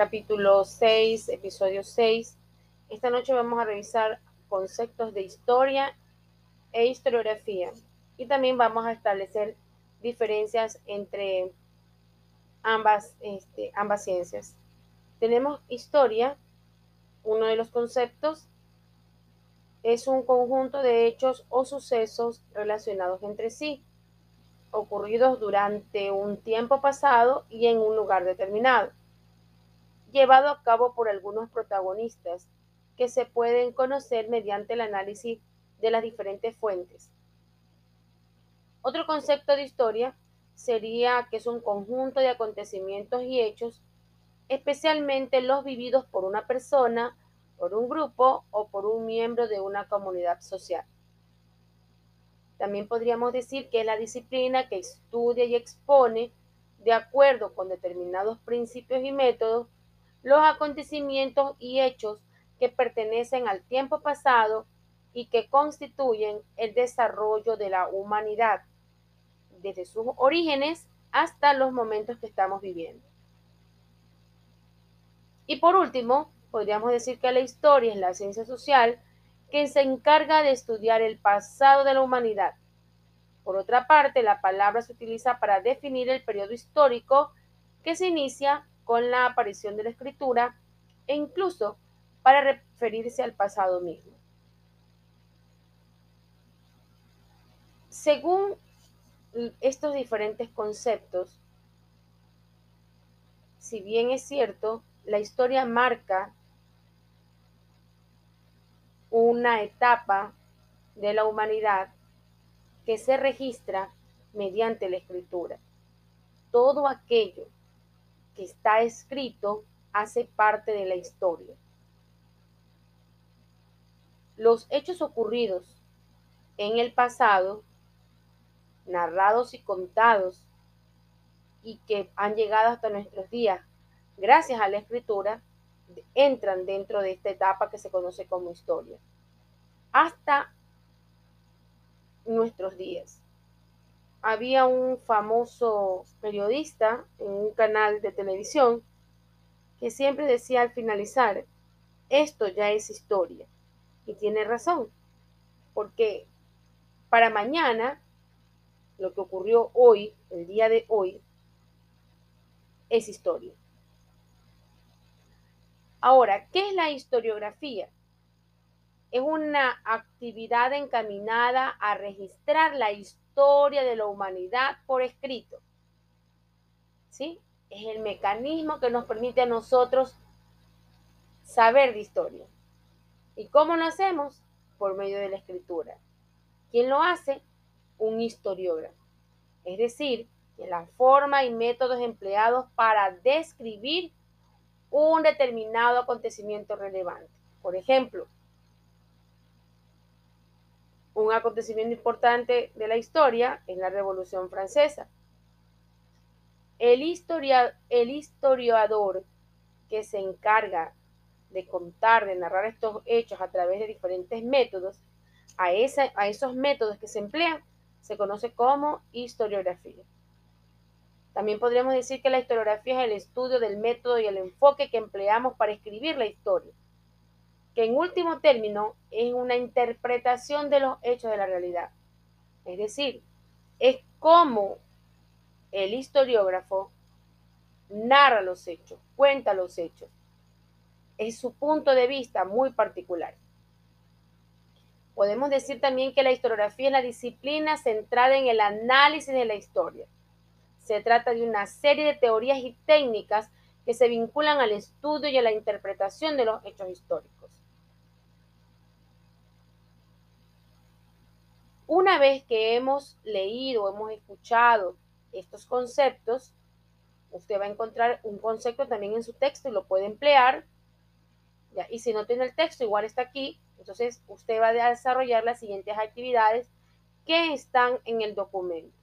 capítulo 6, episodio 6. Esta noche vamos a revisar conceptos de historia e historiografía y también vamos a establecer diferencias entre ambas, este, ambas ciencias. Tenemos historia, uno de los conceptos es un conjunto de hechos o sucesos relacionados entre sí, ocurridos durante un tiempo pasado y en un lugar determinado, llevado a cabo por algunos protagonistas que se pueden conocer mediante el análisis de las diferentes fuentes. Otro concepto de historia sería que es un conjunto de acontecimientos y hechos, especialmente los vividos por una persona, por un grupo o por un miembro de una comunidad social. También podríamos decir que es la disciplina que estudia y expone, de acuerdo con determinados principios y métodos, los acontecimientos y hechos que pertenecen al tiempo pasado y que constituyen el desarrollo de la humanidad, desde sus orígenes hasta los momentos que estamos viviendo. Y por último, podríamos decir que la historia es la ciencia social que se encarga de estudiar el pasado de la humanidad. Por otra parte, la palabra se utiliza para definir el periodo histórico que se inicia con la aparición de la escritura e incluso para referirse al pasado mismo. Según estos diferentes conceptos, si bien es cierto, la historia marca una etapa de la humanidad que se registra mediante la escritura. Todo aquello está escrito hace parte de la historia. Los hechos ocurridos en el pasado, narrados y contados, y que han llegado hasta nuestros días gracias a la escritura, entran dentro de esta etapa que se conoce como historia, hasta nuestros días. Había un famoso periodista en un canal de televisión que siempre decía al finalizar, esto ya es historia. Y tiene razón, porque para mañana, lo que ocurrió hoy, el día de hoy, es historia. Ahora, ¿qué es la historiografía? Es una actividad encaminada a registrar la historia de la humanidad por escrito. ¿Sí? Es el mecanismo que nos permite a nosotros saber de historia. ¿Y cómo lo hacemos? Por medio de la escritura. ¿Quién lo hace? Un historiógrafo. Es decir, que la forma y métodos empleados para describir un determinado acontecimiento relevante. Por ejemplo, un acontecimiento importante de la historia es la Revolución Francesa. El, historiador que se encarga de contar, de narrar estos hechos a través de diferentes métodos, a, a esos métodos que se emplean, se conoce como historiografía. También podríamos decir que la historiografía es el estudio del método y el enfoque que empleamos para escribir la historia, que en último término es una interpretación de los hechos de la realidad. Es decir, es como el historiógrafo narra los hechos, cuenta los hechos. Es su punto de vista muy particular. Podemos decir también que la historiografía es la disciplina centrada en el análisis de la historia se trata de una serie de teorías y técnicas que se vinculan al estudio y a la interpretación de los hechos históricos. Una vez que hemos leído, hemos escuchado estos conceptos, usted va a encontrar un concepto también en su texto y lo puede emplear. Y si no tiene el texto, igual está aquí. Entonces usted va a desarrollar las siguientes actividades que están en el documento.